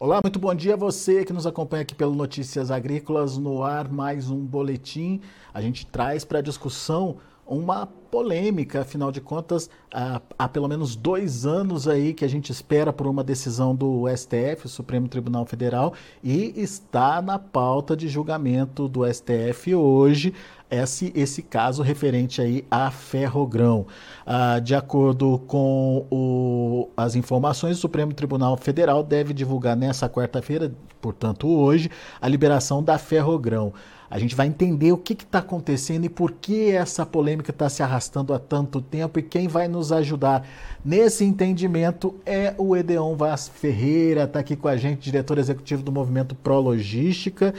Olá, muito bom dia a você que nos acompanha aqui pelo Notícias Agrícolas no ar, mais um boletim. A gente traz para discussão uma polêmica, afinal de contas, há, há, pelo menos dois anos aí que a gente espera por uma decisão do STF, o Supremo Tribunal Federal, e está na pauta de julgamento do STF hoje esse, esse caso referente aí a Ferrogrão. Ah, de acordo com o, as informações, o Supremo Tribunal Federal deve divulgar nessa quarta-feira, portanto hoje, a liberação da Ferrogrão. A gente vai entender o que está acontecendo e por que essa polêmica está se arrastando há tanto tempo. E quem vai nos ajudar nesse entendimento é o Edeon Vaz Ferreira, está aqui com a gente, diretor executivo do Movimento Pro Logística.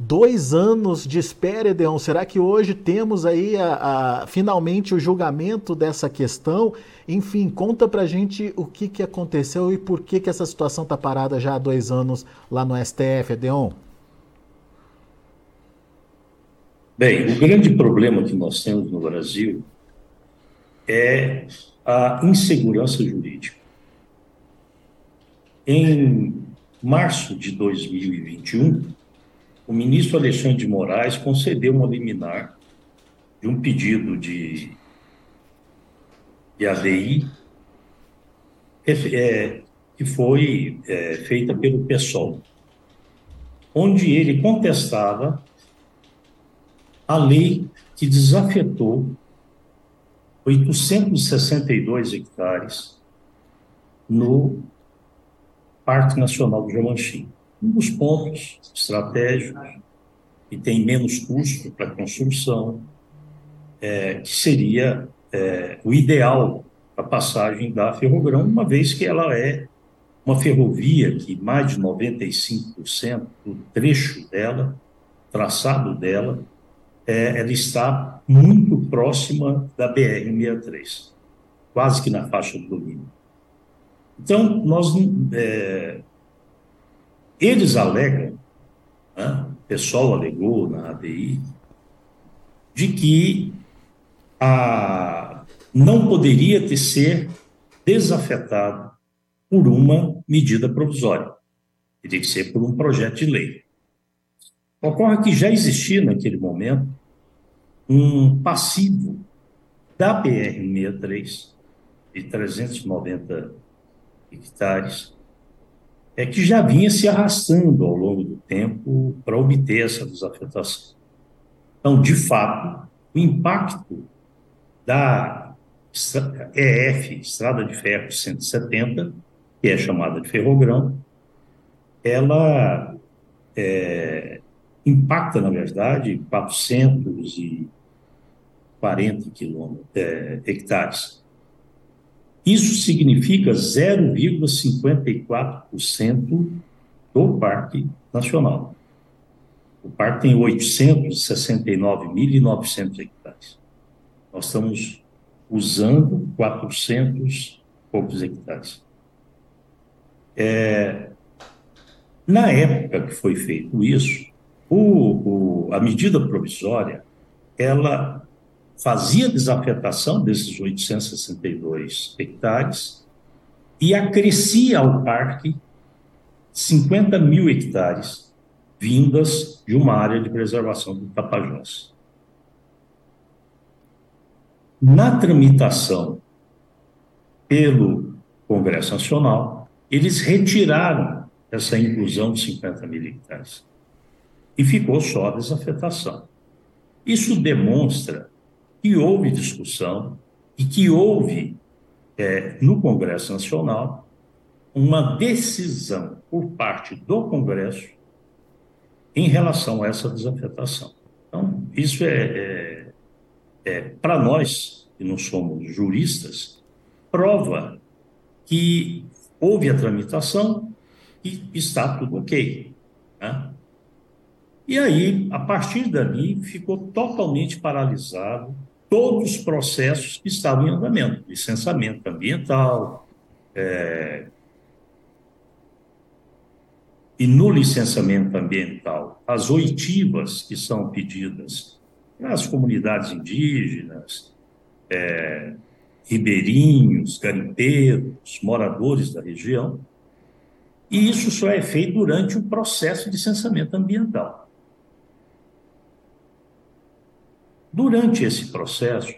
Dois anos de espera, Edeon. Será que hoje temos aí a, a, finalmente o julgamento dessa questão? Enfim, conta pra gente o que, que aconteceu e por que, que essa situação está parada já há dois anos lá no STF, Edeon. Bem, o grande problema que nós temos no Brasil é a insegurança jurídica. Em março de 2021, o ministro Alexandre de Moraes concedeu uma liminar de um pedido de, de ADI é, que foi é, feita pelo PSOL, onde ele contestava a lei que desafetou 862 hectares no Parque Nacional do Jamanchim. Um dos pontos estratégicos que tem menos custo para construção, é, que seria é, o ideal a passagem da Ferrogrão, uma vez que ela é uma ferrovia que mais de 95% do trecho dela, traçado dela, é, ela está muito próxima da BR-63, quase que na faixa do domínio. Então, nós, é, eles alegam, né, o pessoal alegou na ADI, de que a, não poderia ter ser desafetado por uma medida provisória. Teria que ser por um projeto de lei. Ocorre que já existia naquele momento um passivo da BR-63 de 390 hectares, é que já vinha se arrastando ao longo do tempo para obter essa desafetação. Então, de fato, o impacto da EF, Estrada de Ferro 170, que é chamada de ferrogrão, ela é, impacta, na verdade, 440 quilômetros, é, hectares. Isso significa 0,54% do Parque Nacional. O parque tem 869.900 hectares. Nós estamos usando 400 poucos hectares. É, na época que foi feito isso, o, o, a medida provisória, ela fazia desafetação desses 862 hectares e acrescia ao parque 50 mil hectares vindas de uma área de preservação do Tapajós. Na tramitação pelo Congresso Nacional, eles retiraram essa inclusão de 50 mil hectares e ficou só a desafetação. Isso demonstra que houve discussão e que houve, é, no Congresso Nacional, uma decisão por parte do Congresso em relação a essa desafetação. Então, isso é, é, é para nós, que não somos juristas, prova que houve a tramitação e está tudo ok. Né? E aí, a partir dali, ficou totalmente paralisado todos os processos que estavam em andamento, licenciamento ambiental, é... e no licenciamento ambiental, as oitivas que são pedidas às comunidades indígenas, é... ribeirinhos, garimpeiros, moradores da região, E isso só é feito durante o processo de licenciamento ambiental. Durante esse processo,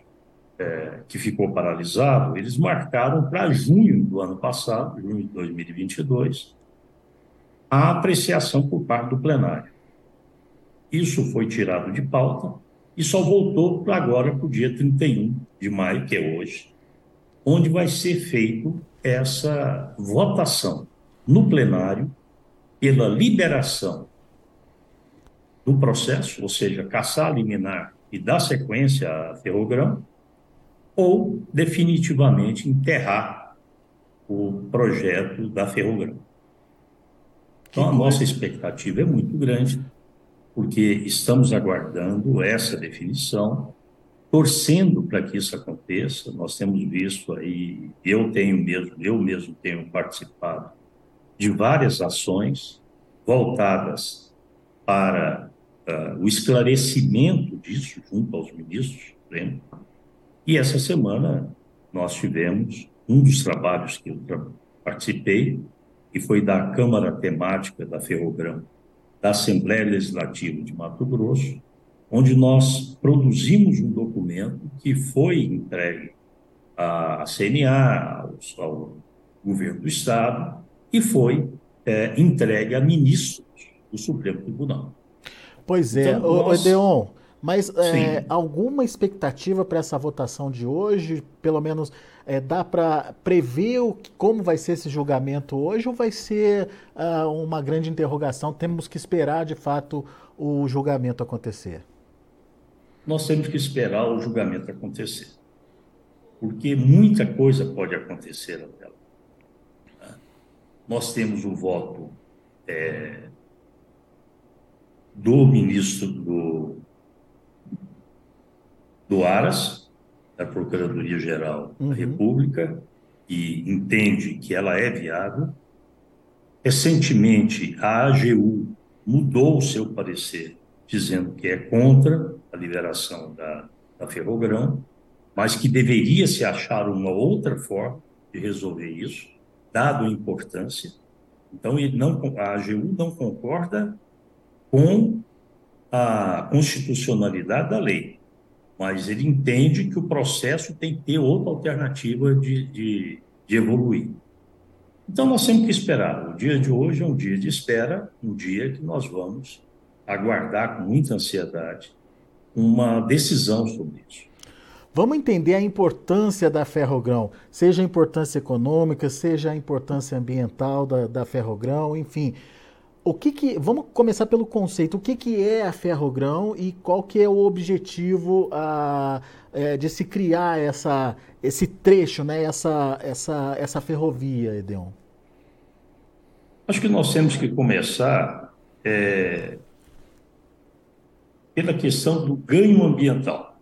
é, que ficou paralisado, eles marcaram para junho do ano passado, junho de 2022, a apreciação por parte do plenário. Isso foi tirado de pauta e só voltou para agora para o dia 31 de maio, que é hoje, onde vai ser feito essa votação no plenário pela liberação do processo, ou seja, caçar, liminar e dar sequência a ferrogrão, ou definitivamente enterrar o projeto da ferrogrão. Então, a nossa expectativa é muito grande, porque estamos aguardando essa definição, torcendo para que isso aconteça. Nós temos visto aí, eu tenho mesmo, eu mesmo tenho participado de várias ações voltadas para uh, o esclarecimento disso junto aos ministros Supremo. E essa semana nós tivemos um dos trabalhos que eu participei, que foi da Câmara Temática da Ferrogrão, da Assembleia Legislativa de Mato Grosso, onde nós produzimos um documento que foi entregue à CNA, ao, ao governo do Estado, e foi é, entregue a ministros do Supremo Tribunal. Pois é, então, nós... Edeon, mas é, alguma expectativa para essa votação de hoje? Pelo menos é, dá para prever o, como vai ser esse julgamento hoje ou vai ser uh, uma grande interrogação? Temos que esperar de fato o julgamento acontecer? Nós temos que esperar o julgamento acontecer, porque muita coisa pode acontecer até lá. Nós temos o voto é, do ministro do do Aras, da Procuradoria-Geral uhum. da República, e entende que ela é viável. Recentemente, a AGU mudou o seu parecer, dizendo que é contra a liberação da, da Ferrogrão, mas que deveria se achar uma outra forma de resolver isso, dado a importância. Então, ele não, a AGU não concorda com a constitucionalidade da lei mas ele entende que o processo tem que ter outra alternativa de, de, de evoluir. Então, nós temos que esperar. O dia de hoje é um dia de espera, um dia que nós vamos aguardar com muita ansiedade uma decisão sobre isso. Vamos entender a importância da ferrogrão, seja a importância econômica, seja a importância ambiental da, da ferrogrão, enfim o que, que vamos começar pelo conceito. O que, que é a ferrogrão e qual que é o objetivo ah, é, de se criar essa, esse trecho, né, essa, essa, essa ferrovia, Edeon? Acho que nós temos que começar é, pela questão do ganho ambiental.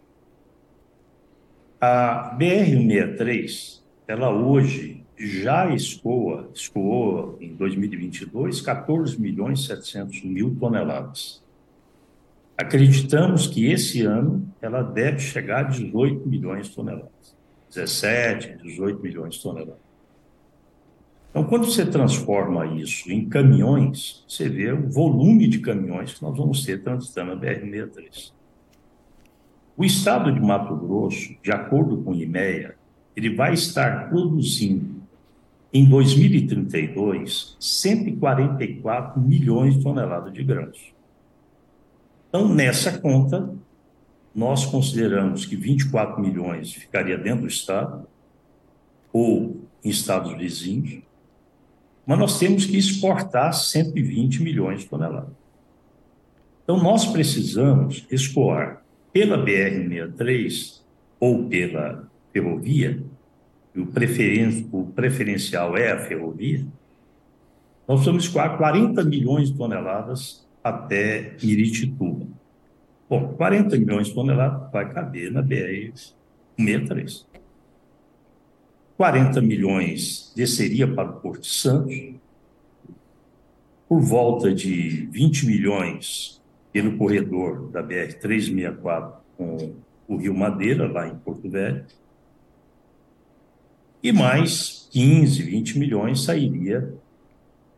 A BR-63, ela hoje já escoa, escoou em 2022 14 milhões 700 mil toneladas. Acreditamos que esse ano ela deve chegar a 18 milhões de toneladas. 17, 18 milhões de toneladas. Então, quando você transforma isso em caminhões, você vê o volume de caminhões que nós vamos ter transitando a BR-63. O estado de Mato Grosso, de acordo com o IMEA, ele vai estar produzindo em 2032, 144 milhões de toneladas de grãos. Então, nessa conta, nós consideramos que 24 milhões ficaria dentro do Estado ou em estados vizinhos, mas nós temos que exportar 120 milhões de toneladas. Então, nós precisamos escoar pela BR-63 ou pela ferrovia o, preferen o preferencial é a ferrovia, nós vamos escoar 40 milhões de toneladas até Iritituba. Bom, 40 milhões de toneladas vai caber na BR-63. 40 milhões desceria para o Porto de Santos, por volta de 20 milhões pelo corredor da BR-364 com o Rio Madeira, lá em Porto Velho, e mais 15, 20 milhões sairia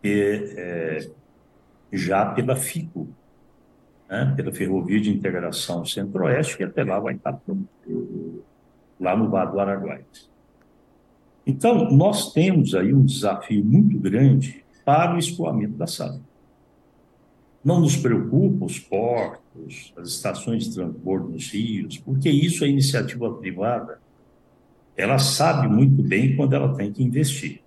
e, é, já pela FICO, né, pela Ferrovia de Integração Centro-Oeste, que até lá vai estar pronto, lá no Vado do Araguaia. Então, nós temos aí um desafio muito grande para o escoamento da safra. Não nos preocupa os portos, as estações de transbordo nos rios, porque isso é iniciativa privada. Ela sabe muito bem quando ela tem que investir.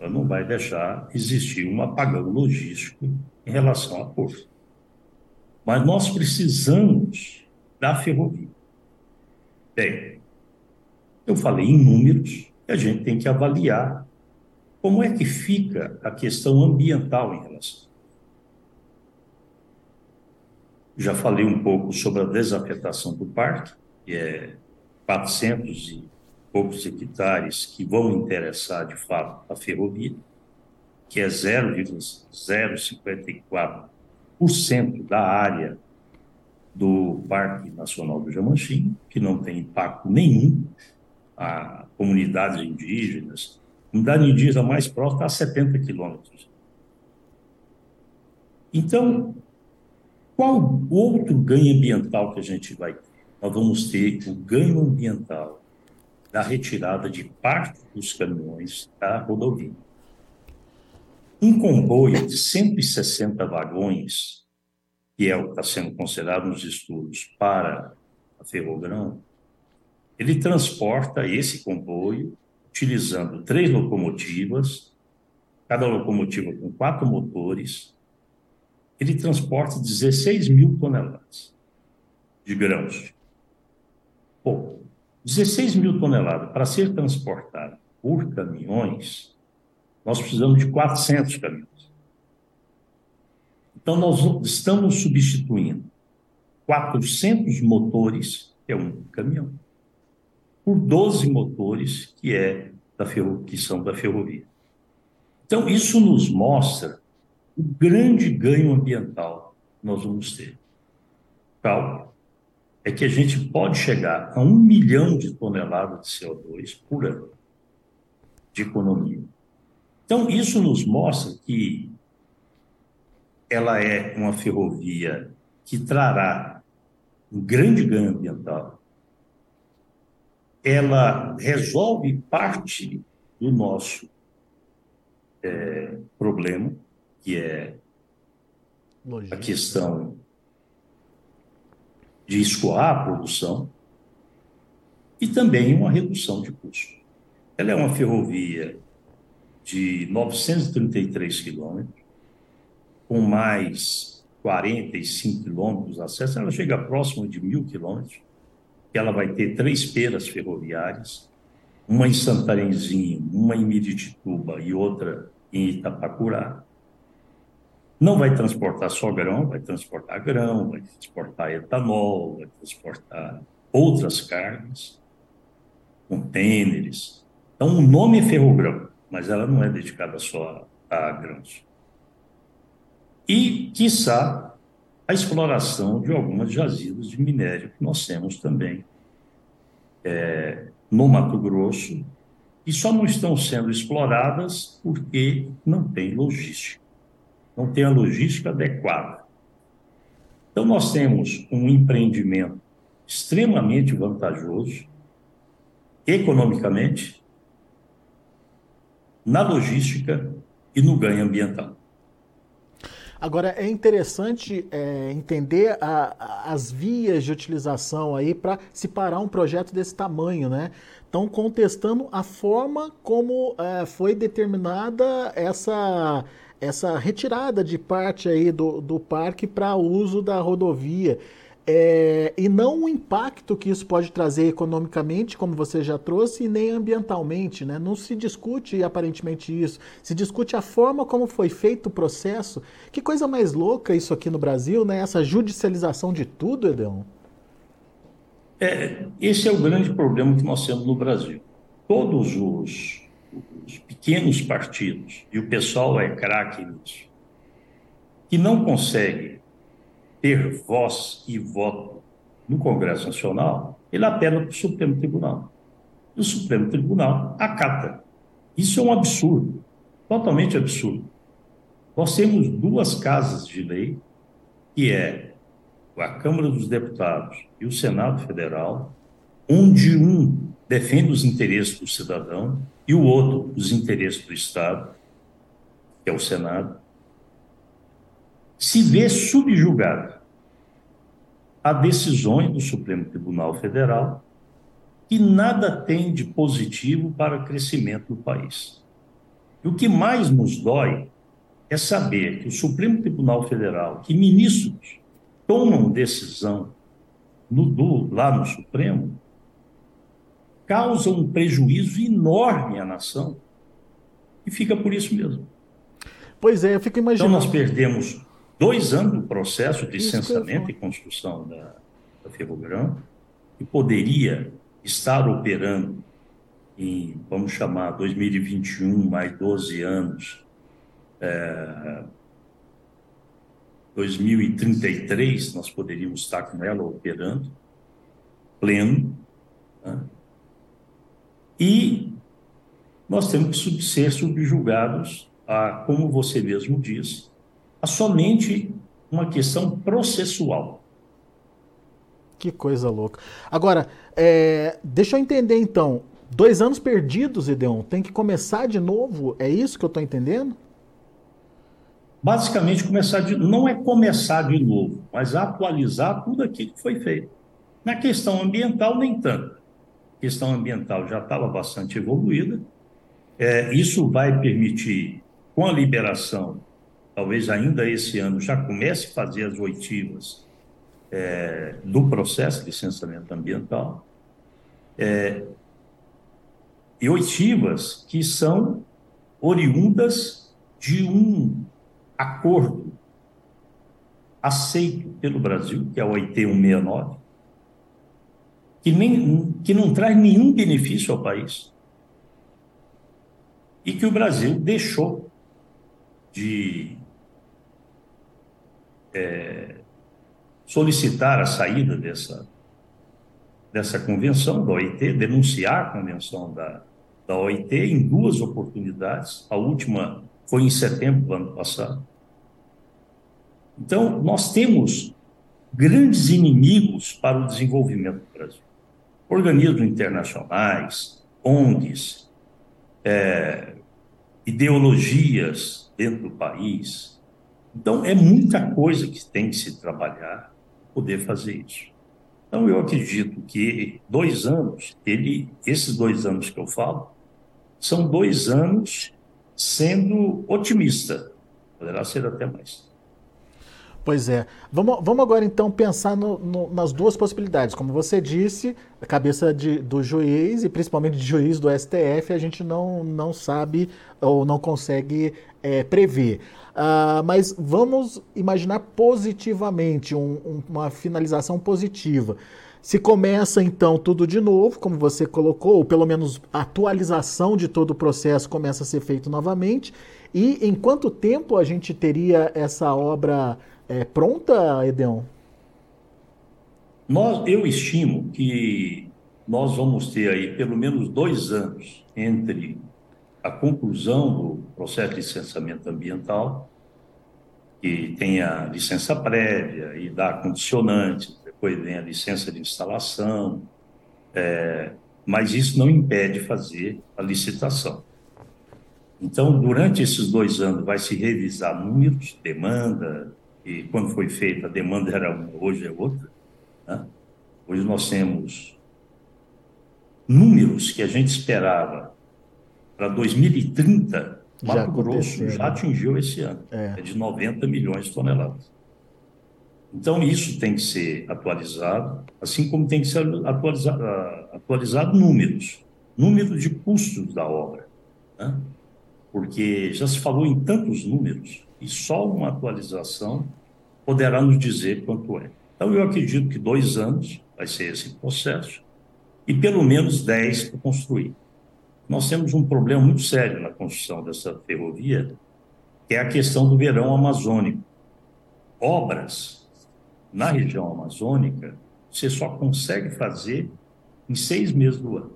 Ela não vai deixar existir um apagão logístico em relação a porto. Mas nós precisamos da ferrovia. Bem, eu falei em números, e a gente tem que avaliar como é que fica a questão ambiental em relação. Já falei um pouco sobre a desafetação do parque, que é 400 e poucos hectares que vão interessar de fato a ferrovia, que é 0,054% da área do Parque Nacional do Jamanchim, que não tem impacto nenhum a comunidades indígenas. A comunidade indígena mais próxima está a 70 quilômetros. Então, qual outro ganho ambiental que a gente vai ter? Nós vamos ter o ganho ambiental da retirada de parte dos caminhões da rodovia. Um comboio de 160 vagões, que é o que está sendo considerado nos estudos para a Ferrogrão, ele transporta esse comboio utilizando três locomotivas, cada locomotiva com quatro motores. Ele transporta 16 mil toneladas de grãos. Bom, 16 mil toneladas para ser transportada por caminhões, nós precisamos de 400 caminhões. Então, nós estamos substituindo 400 motores, que é um caminhão, por 12 motores, que, é da ferro, que são da ferrovia. Então, isso nos mostra o grande ganho ambiental que nós vamos ter. Cálculo é que a gente pode chegar a um milhão de toneladas de CO2 por ano de economia. Então, isso nos mostra que ela é uma ferrovia que trará um grande ganho ambiental, ela resolve parte do nosso é, problema, que é a questão de escoar a produção, e também uma redução de custo. Ela é uma ferrovia de 933 quilômetros, com mais 45 quilômetros de acesso, ela chega próximo de mil quilômetros, que ela vai ter três peras ferroviárias, uma em Santarenzinho, uma em Miritituba e outra em Itapacurá. Não vai transportar só grão, vai transportar grão, vai transportar etanol, vai transportar outras cargas, contêineres. Então, o nome é ferrogrão, mas ela não é dedicada só a, grãos. E, quiçá, a exploração de algumas jazidas de minério que nós temos também é, no Mato Grosso e só não estão sendo exploradas porque não tem logística, não tem a logística adequada. Então, nós temos um empreendimento extremamente vantajoso, economicamente, na logística e no ganho ambiental. Agora, é interessante é, entender a, a, as vias de utilização aí para se parar um projeto desse tamanho, né? Estão contestando a forma como é, foi determinada essa, essa retirada de parte aí do, do parque para uso da rodovia. É, e não o impacto que isso pode trazer economicamente, como você já trouxe, e nem ambientalmente. Né? Não se discute aparentemente isso. Se discute a forma como foi feito o processo. Que coisa mais louca isso aqui no Brasil, né? essa judicialização de tudo, Edão. É, esse é o grande problema que nós temos no Brasil. Todos os, os pequenos partidos, e o pessoal é craque nisso, que não consegue ter voz e voto no Congresso Nacional, ele apela para o Supremo Tribunal. E o Supremo Tribunal acata. Isso é um absurdo, totalmente absurdo. Nós temos duas casas de lei, que é a Câmara dos Deputados e o Senado Federal, onde um defende os interesses do cidadão e o outro os interesses do Estado, que é o Senado, se vê subjugado a decisões do Supremo Tribunal Federal que nada tem de positivo para o crescimento do país. E o que mais nos dói é saber que o Supremo Tribunal Federal, que ministros tomam decisão no, do, lá no Supremo, causam um prejuízo enorme à nação e fica por isso mesmo. Pois é, eu fico imaginando. Então, nós perdemos dois anos do processo de licenciamento e construção da, da Ferrogrão, que poderia estar operando em, vamos chamar, 2021, mais 12 anos, é, 2033, nós poderíamos estar com ela operando, pleno, né? E nós temos que ser subjugados a, como você mesmo disse, a somente uma questão processual. Que coisa louca. Agora, é, deixa eu entender então. Dois anos perdidos, Ideon, tem que começar de novo? É isso que eu estou entendendo? Basicamente, começar de, não é começar de novo, mas atualizar tudo aquilo que foi feito. Na questão ambiental, nem tanto. Questão ambiental já estava bastante evoluída. É, isso vai permitir, com a liberação talvez ainda esse ano, já comece a fazer as oitivas é, do processo de licenciamento ambiental. É, e oitivas que são oriundas de um acordo aceito pelo Brasil, que é o OIT 169, que, nem, que não traz nenhum benefício ao país e que o Brasil deixou de é, solicitar a saída dessa, dessa convenção da OIT, denunciar a convenção da, da OIT em duas oportunidades. A última foi em setembro do ano passado. Então, nós temos grandes inimigos para o desenvolvimento do Brasil. Organismos internacionais, ONGs, é, ideologias dentro do país, então, é muita coisa que tem que se trabalhar para poder fazer isso. Então, eu acredito que dois anos, ele, esses dois anos que eu falo, são dois anos sendo otimista. Poderá ser até mais. Pois é. Vamos, vamos agora então pensar no, no, nas duas possibilidades. Como você disse, a cabeça de, do juiz e principalmente de juiz do STF a gente não, não sabe ou não consegue é, prever. Uh, mas vamos imaginar positivamente, um, um, uma finalização positiva. Se começa então tudo de novo, como você colocou, ou pelo menos a atualização de todo o processo começa a ser feito novamente, e em quanto tempo a gente teria essa obra é, pronta, Edeon? Nós, eu estimo que nós vamos ter aí pelo menos dois anos entre a conclusão do processo de licenciamento ambiental, que tem a licença prévia e dá condicionantes, depois vem a licença de instalação, é, mas isso não impede fazer a licitação. Então, durante esses dois anos, vai se revisar números, demanda, e quando foi feita a demanda era uma, hoje é outra. Né? Hoje nós temos números que a gente esperava para 2030, Mato Grosso já atingiu esse ano, é. é de 90 milhões de toneladas. Então, isso tem que ser atualizado, assim como tem que ser atualizado, atualizado números, números de custos da obra. Né? Porque já se falou em tantos números, e só uma atualização poderá nos dizer quanto é. Então, eu acredito que dois anos vai ser esse processo, e pelo menos dez para construir nós temos um problema muito sério na construção dessa ferrovia, que é a questão do verão amazônico. Obras na região amazônica, você só consegue fazer em seis meses do ano.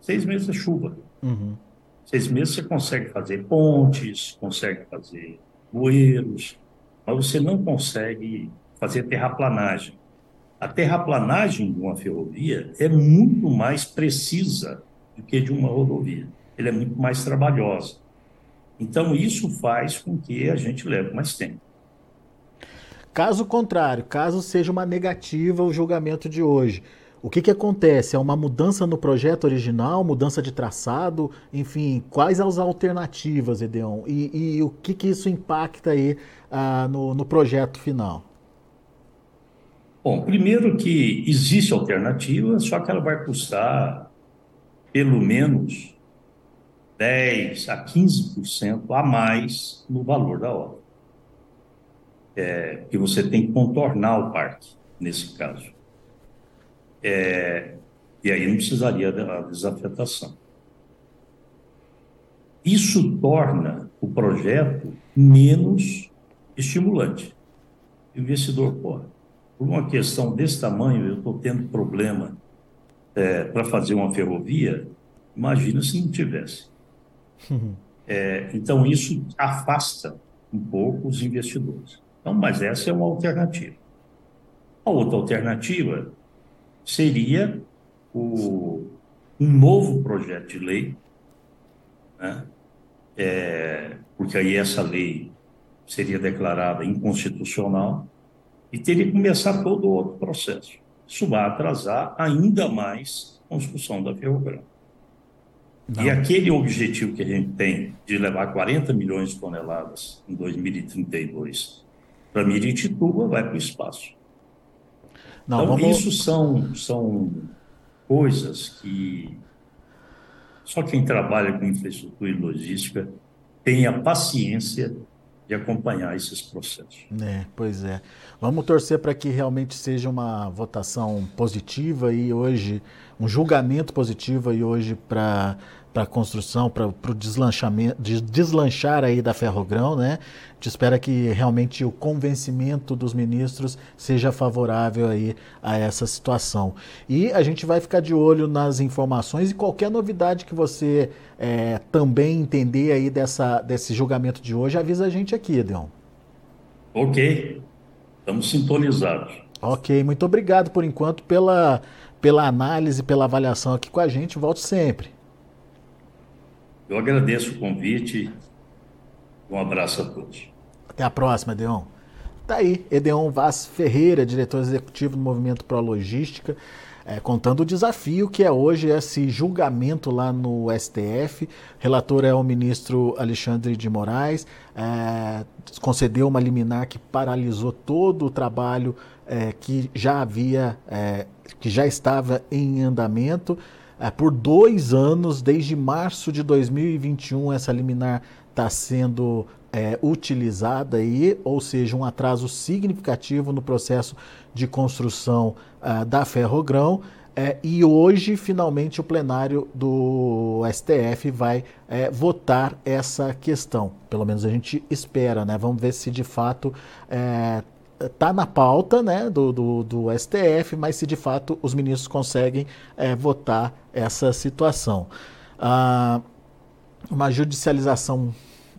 Seis meses é chuva. Uhum. Seis meses você consegue fazer pontes, consegue fazer bueiros, mas você não consegue fazer terraplanagem. A terraplanagem de uma ferrovia é muito mais precisa do que de uma rodovia. Ela é muito mais trabalhosa. Então, isso faz com que a gente leve mais tempo. Caso contrário, caso seja uma negativa o julgamento de hoje, o que, que acontece? É uma mudança no projeto original, mudança de traçado, enfim, quais as alternativas, Edeon? E, e o que, que isso impacta aí ah, no, no projeto final? Bom, primeiro que existe alternativa, só que ela vai custar pelo menos 10 a 15% a mais no valor da obra. É, que você tem que contornar o parque, nesse caso. É, e aí não precisaria da desafetação. Isso torna o projeto menos estimulante. O investidor, pô, por uma questão desse tamanho, eu estou tendo problema é, para fazer uma ferrovia, imagina se não tivesse. Uhum. É, então, isso afasta um pouco os investidores. Então, mas essa é uma alternativa. A outra alternativa seria o, um novo projeto de lei, né? é, porque aí essa lei seria declarada inconstitucional e teria que começar todo outro processo. Isso vai atrasar ainda mais a construção da Ferrogrão. E aquele objetivo que a gente tem de levar 40 milhões de toneladas em 2032 para Miritituba vai para o espaço. Não, então, vamos... isso são, são coisas que só quem trabalha com infraestrutura e logística tem a paciência de acompanhar esses processos. É, pois é. Vamos torcer para que realmente seja uma votação positiva e hoje, um julgamento positivo e hoje para para a construção, para o deslanchamento, de deslanchar aí da Ferrogrão, né? A gente espera que realmente o convencimento dos ministros seja favorável aí a essa situação. E a gente vai ficar de olho nas informações e qualquer novidade que você é, também entender aí dessa, desse julgamento de hoje, avisa a gente aqui, Edeon. Ok, estamos sintonizados. Ok, muito obrigado por enquanto pela, pela análise, pela avaliação aqui com a gente. Volte sempre. Eu agradeço o convite. Um abraço a todos. Até a próxima, Edeon. Tá aí, Edeon Vaz Ferreira, diretor executivo do Movimento Pro Logística, é, contando o desafio que é hoje esse julgamento lá no STF. Relator é o ministro Alexandre de Moraes, é, concedeu uma liminar que paralisou todo o trabalho é, que já havia, é, que já estava em andamento. É, por dois anos, desde março de 2021, essa liminar está sendo é, utilizada aí, ou seja, um atraso significativo no processo de construção uh, da Ferrogrão. É, e hoje, finalmente, o plenário do STF vai é, votar essa questão. Pelo menos a gente espera, né? Vamos ver se de fato é, está na pauta né, do, do, do, STF, mas se de fato os ministros conseguem é, votar essa situação. Ah, uma judicialização,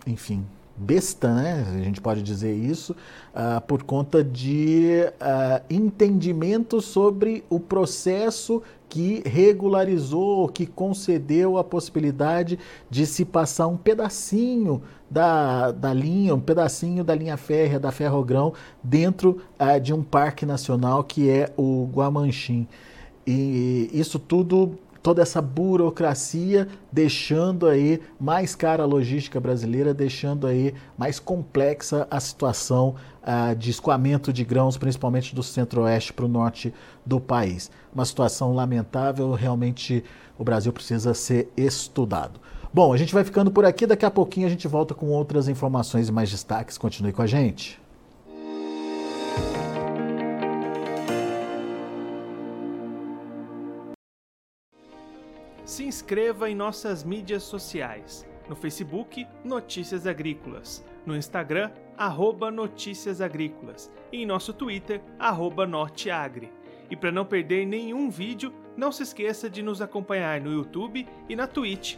enfim, besta, né? A gente pode dizer isso, uh, por conta de uh, entendimento sobre o processo que regularizou, que concedeu a possibilidade de se passar um pedacinho da, da linha, um pedacinho da linha férrea, da Ferrogrão, dentro uh, de um parque nacional que é o Guamanchim. E isso tudo toda essa burocracia, deixando aí mais cara a logística brasileira, deixando aí mais complexa a situação uh, de escoamento de grãos, principalmente do centro-oeste para o norte do país. Uma situação lamentável, realmente o Brasil precisa ser estudado. Bom, a gente vai ficando por aqui, daqui a pouquinho a gente volta com outras informações e mais destaques. Continue com a gente. se inscreva em nossas mídias sociais. No Facebook, Notícias Agrícolas. No Instagram, arroba Notícias Agrícolas. E em nosso Twitter, arroba Norteagri. E para não perder nenhum vídeo, não se esqueça de nos acompanhar no YouTube e na Twitch,